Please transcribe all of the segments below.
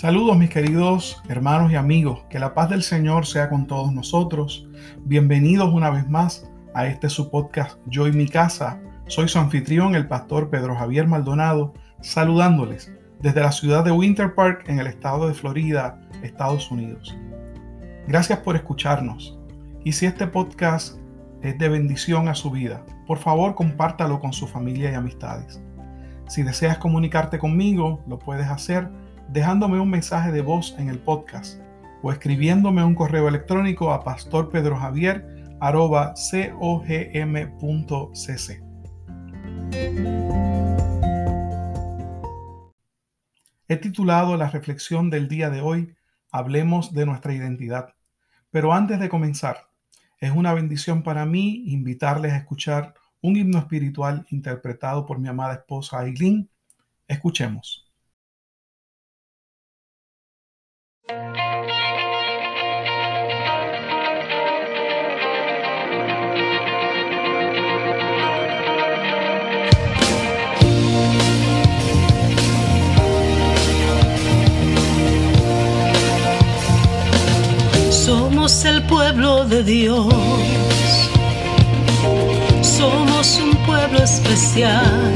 Saludos mis queridos hermanos y amigos, que la paz del Señor sea con todos nosotros. Bienvenidos una vez más a este su podcast Yo y mi casa. Soy su anfitrión, el pastor Pedro Javier Maldonado, saludándoles desde la ciudad de Winter Park en el estado de Florida, Estados Unidos. Gracias por escucharnos. Y si este podcast es de bendición a su vida, por favor compártalo con su familia y amistades. Si deseas comunicarte conmigo, lo puedes hacer dejándome un mensaje de voz en el podcast o escribiéndome un correo electrónico a pastorpedrojavier.cogm.cc. He titulado la reflexión del día de hoy, Hablemos de nuestra identidad. Pero antes de comenzar, es una bendición para mí invitarles a escuchar un himno espiritual interpretado por mi amada esposa Aileen. Escuchemos. Somos el pueblo de Dios. Somos un pueblo especial,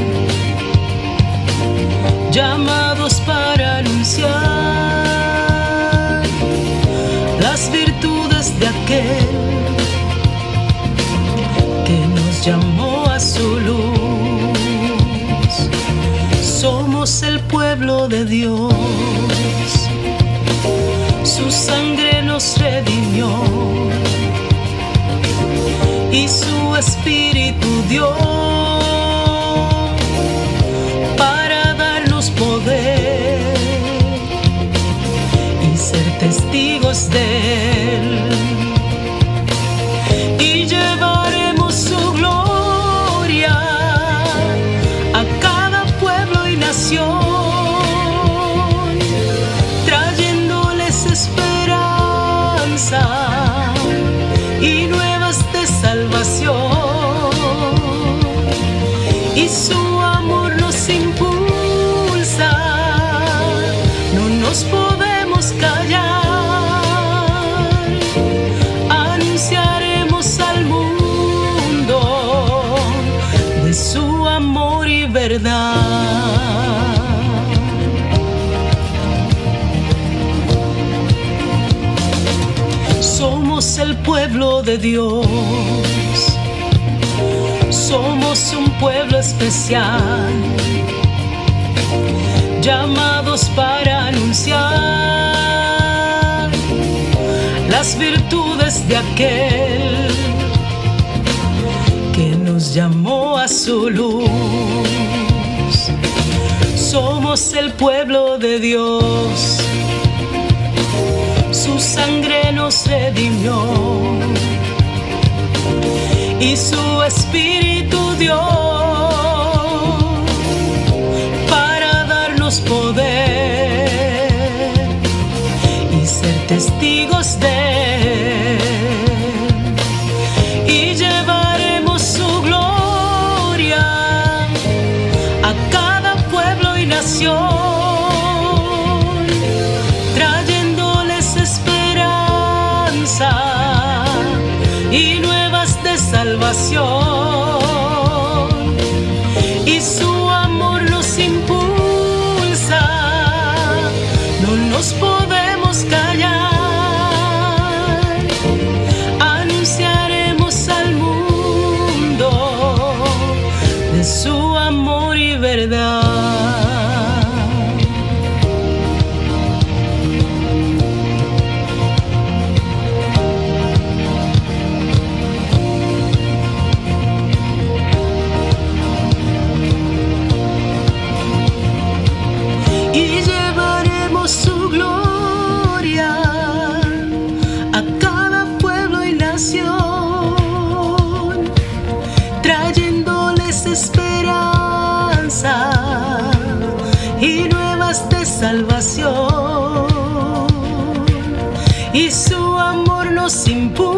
llamados para anunciar que nos llamó a su luz. Somos el pueblo de Dios. Su sangre nos redimió y su espíritu dio y nuevas de salvación. Y su El pueblo de Dios. Somos un pueblo especial, llamados para anunciar las virtudes de aquel que nos llamó a su luz. Somos el pueblo de Dios sangre nos redimió y su espíritu dio para darnos poder y ser testigos de y nuevas de salvación. Y su amor nos impulsa,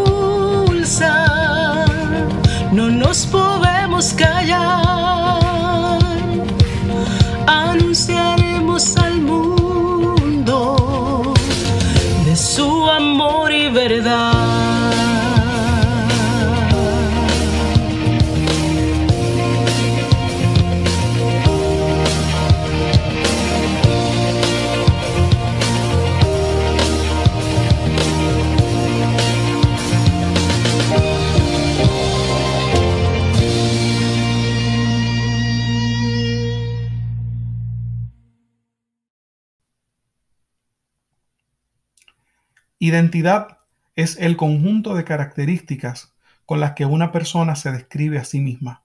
Identidad es el conjunto de características con las que una persona se describe a sí misma.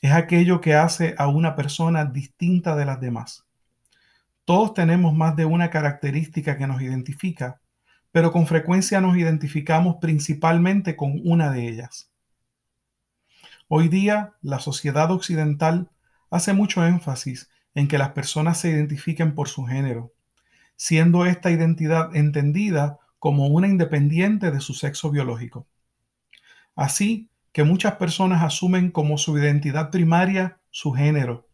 Es aquello que hace a una persona distinta de las demás. Todos tenemos más de una característica que nos identifica, pero con frecuencia nos identificamos principalmente con una de ellas. Hoy día, la sociedad occidental hace mucho énfasis en que las personas se identifiquen por su género, siendo esta identidad entendida como una independiente de su sexo biológico. Así que muchas personas asumen como su identidad primaria su género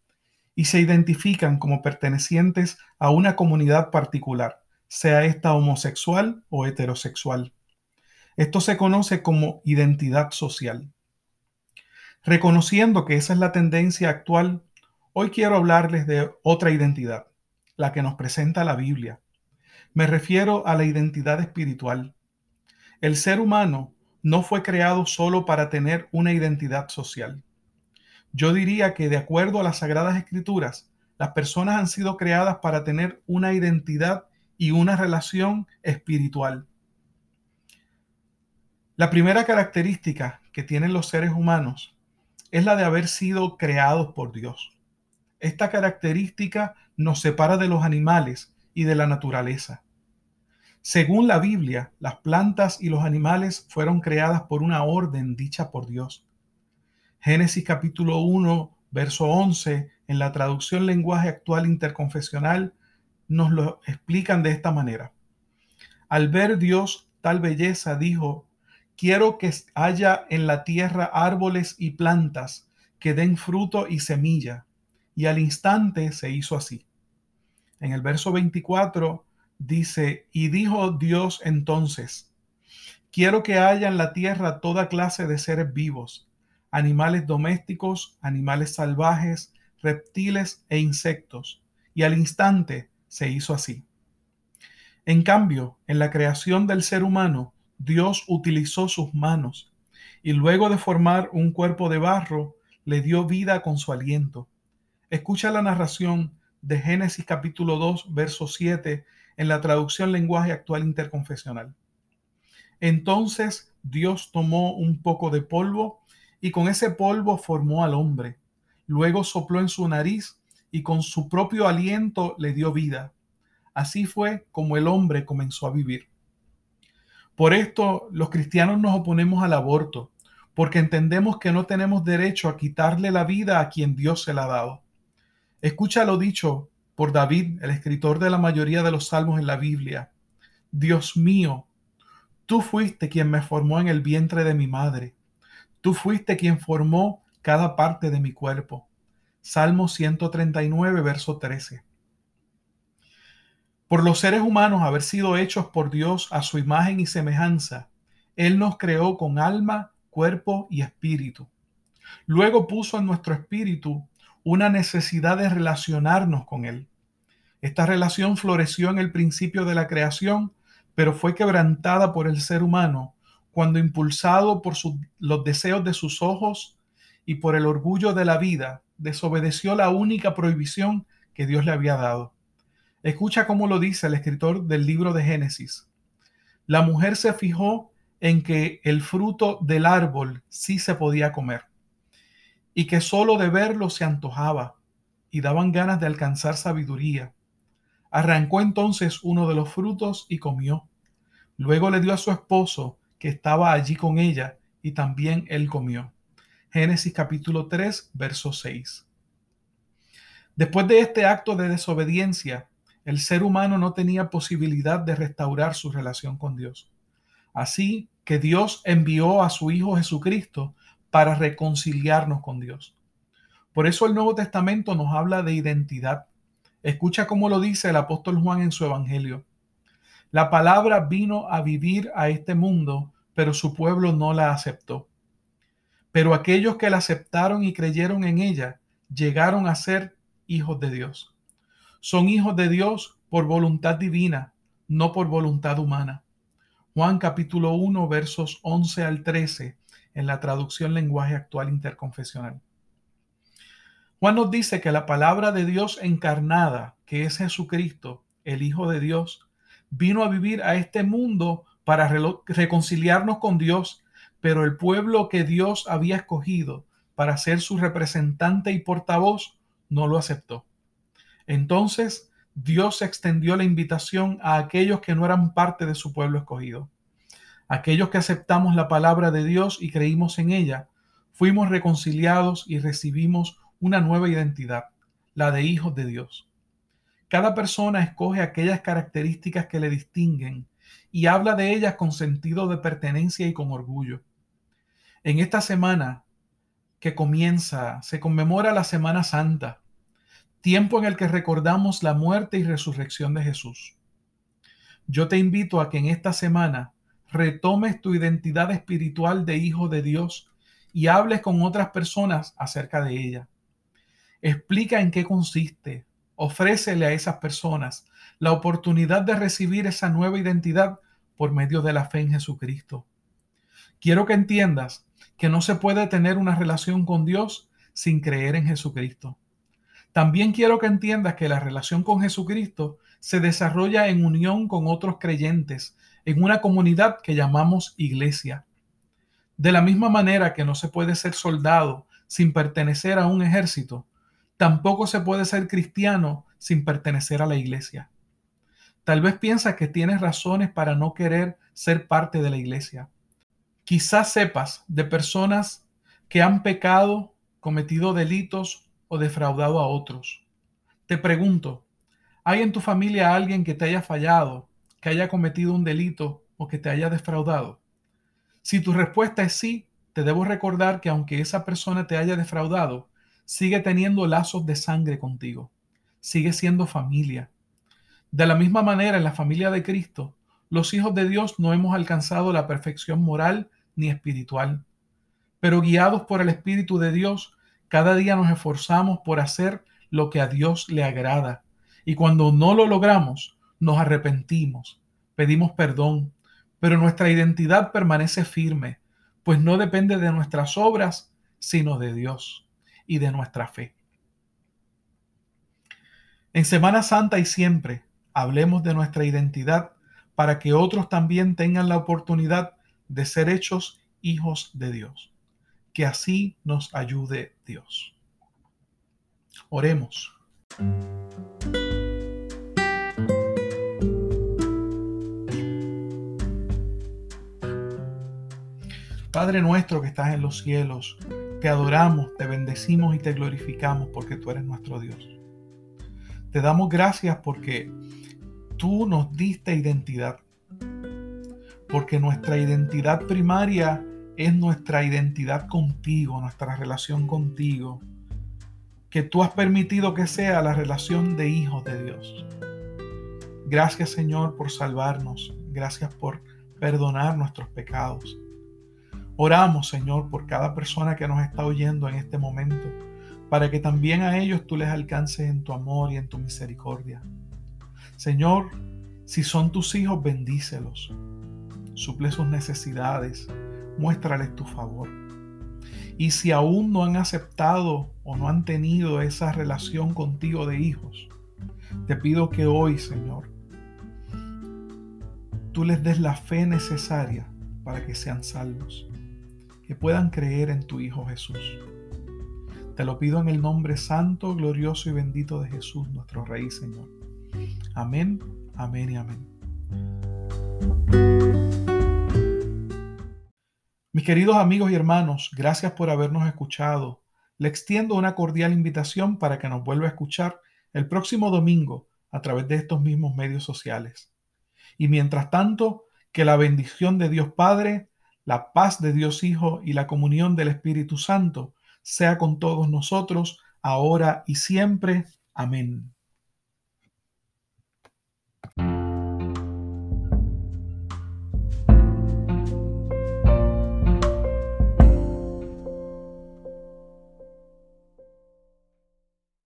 y se identifican como pertenecientes a una comunidad particular, sea esta homosexual o heterosexual. Esto se conoce como identidad social. Reconociendo que esa es la tendencia actual, hoy quiero hablarles de otra identidad, la que nos presenta la Biblia. Me refiero a la identidad espiritual. El ser humano no fue creado solo para tener una identidad social. Yo diría que de acuerdo a las Sagradas Escrituras, las personas han sido creadas para tener una identidad y una relación espiritual. La primera característica que tienen los seres humanos es la de haber sido creados por Dios. Esta característica nos separa de los animales y de la naturaleza. Según la Biblia, las plantas y los animales fueron creadas por una orden dicha por Dios. Génesis capítulo 1, verso 11, en la traducción lenguaje actual interconfesional, nos lo explican de esta manera. Al ver Dios tal belleza, dijo, quiero que haya en la tierra árboles y plantas que den fruto y semilla. Y al instante se hizo así. En el verso 24 dice, y dijo Dios entonces, quiero que haya en la tierra toda clase de seres vivos, animales domésticos, animales salvajes, reptiles e insectos. Y al instante se hizo así. En cambio, en la creación del ser humano, Dios utilizó sus manos y luego de formar un cuerpo de barro, le dio vida con su aliento. Escucha la narración de Génesis capítulo 2, verso 7 en la traducción lenguaje actual interconfesional. Entonces Dios tomó un poco de polvo y con ese polvo formó al hombre. Luego sopló en su nariz y con su propio aliento le dio vida. Así fue como el hombre comenzó a vivir. Por esto los cristianos nos oponemos al aborto, porque entendemos que no tenemos derecho a quitarle la vida a quien Dios se la ha dado. Escucha lo dicho por David, el escritor de la mayoría de los salmos en la Biblia. Dios mío, tú fuiste quien me formó en el vientre de mi madre. Tú fuiste quien formó cada parte de mi cuerpo. Salmo 139, verso 13. Por los seres humanos haber sido hechos por Dios a su imagen y semejanza, Él nos creó con alma, cuerpo y espíritu. Luego puso en nuestro espíritu una necesidad de relacionarnos con Él. Esta relación floreció en el principio de la creación, pero fue quebrantada por el ser humano cuando impulsado por los deseos de sus ojos y por el orgullo de la vida, desobedeció la única prohibición que Dios le había dado. Escucha cómo lo dice el escritor del libro de Génesis. La mujer se fijó en que el fruto del árbol sí se podía comer y que solo de verlo se antojaba y daban ganas de alcanzar sabiduría. Arrancó entonces uno de los frutos y comió. Luego le dio a su esposo, que estaba allí con ella, y también él comió. Génesis capítulo 3, verso 6. Después de este acto de desobediencia, el ser humano no tenía posibilidad de restaurar su relación con Dios. Así que Dios envió a su Hijo Jesucristo para reconciliarnos con Dios. Por eso el Nuevo Testamento nos habla de identidad. Escucha cómo lo dice el apóstol Juan en su Evangelio. La palabra vino a vivir a este mundo, pero su pueblo no la aceptó. Pero aquellos que la aceptaron y creyeron en ella llegaron a ser hijos de Dios. Son hijos de Dios por voluntad divina, no por voluntad humana. Juan capítulo 1 versos 11 al 13 en la traducción lenguaje actual interconfesional. Juan nos dice que la palabra de Dios encarnada, que es Jesucristo, el Hijo de Dios, vino a vivir a este mundo para reconciliarnos con Dios, pero el pueblo que Dios había escogido para ser su representante y portavoz no lo aceptó. Entonces Dios extendió la invitación a aquellos que no eran parte de su pueblo escogido. Aquellos que aceptamos la palabra de Dios y creímos en ella, fuimos reconciliados y recibimos una nueva identidad, la de hijos de Dios. Cada persona escoge aquellas características que le distinguen y habla de ellas con sentido de pertenencia y con orgullo. En esta semana que comienza, se conmemora la Semana Santa, tiempo en el que recordamos la muerte y resurrección de Jesús. Yo te invito a que en esta semana retomes tu identidad espiritual de hijo de Dios y hables con otras personas acerca de ella. Explica en qué consiste. Ofrécele a esas personas la oportunidad de recibir esa nueva identidad por medio de la fe en Jesucristo. Quiero que entiendas que no se puede tener una relación con Dios sin creer en Jesucristo. También quiero que entiendas que la relación con Jesucristo se desarrolla en unión con otros creyentes en una comunidad que llamamos iglesia. De la misma manera que no se puede ser soldado sin pertenecer a un ejército, tampoco se puede ser cristiano sin pertenecer a la iglesia. Tal vez piensas que tienes razones para no querer ser parte de la iglesia. Quizás sepas de personas que han pecado, cometido delitos o defraudado a otros. Te pregunto, ¿hay en tu familia alguien que te haya fallado que haya cometido un delito o que te haya defraudado? Si tu respuesta es sí, te debo recordar que aunque esa persona te haya defraudado, sigue teniendo lazos de sangre contigo, sigue siendo familia. De la misma manera, en la familia de Cristo, los hijos de Dios no hemos alcanzado la perfección moral ni espiritual, pero guiados por el Espíritu de Dios, cada día nos esforzamos por hacer lo que a Dios le agrada. Y cuando no lo logramos, nos arrepentimos, pedimos perdón, pero nuestra identidad permanece firme, pues no depende de nuestras obras, sino de Dios y de nuestra fe. En Semana Santa y siempre hablemos de nuestra identidad para que otros también tengan la oportunidad de ser hechos hijos de Dios. Que así nos ayude Dios. Oremos. Padre nuestro que estás en los cielos, te adoramos, te bendecimos y te glorificamos porque tú eres nuestro Dios. Te damos gracias porque tú nos diste identidad, porque nuestra identidad primaria es nuestra identidad contigo, nuestra relación contigo, que tú has permitido que sea la relación de hijos de Dios. Gracias Señor por salvarnos, gracias por perdonar nuestros pecados. Oramos, Señor, por cada persona que nos está oyendo en este momento, para que también a ellos tú les alcances en tu amor y en tu misericordia. Señor, si son tus hijos, bendícelos, suple sus necesidades, muéstrales tu favor. Y si aún no han aceptado o no han tenido esa relación contigo de hijos, te pido que hoy, Señor, tú les des la fe necesaria para que sean salvos puedan creer en tu Hijo Jesús. Te lo pido en el nombre santo, glorioso y bendito de Jesús, nuestro Rey y Señor. Amén, amén y amén. Mis queridos amigos y hermanos, gracias por habernos escuchado. Le extiendo una cordial invitación para que nos vuelva a escuchar el próximo domingo a través de estos mismos medios sociales. Y mientras tanto, que la bendición de Dios Padre, la paz de Dios Hijo y la comunión del Espíritu Santo sea con todos nosotros, ahora y siempre. Amén.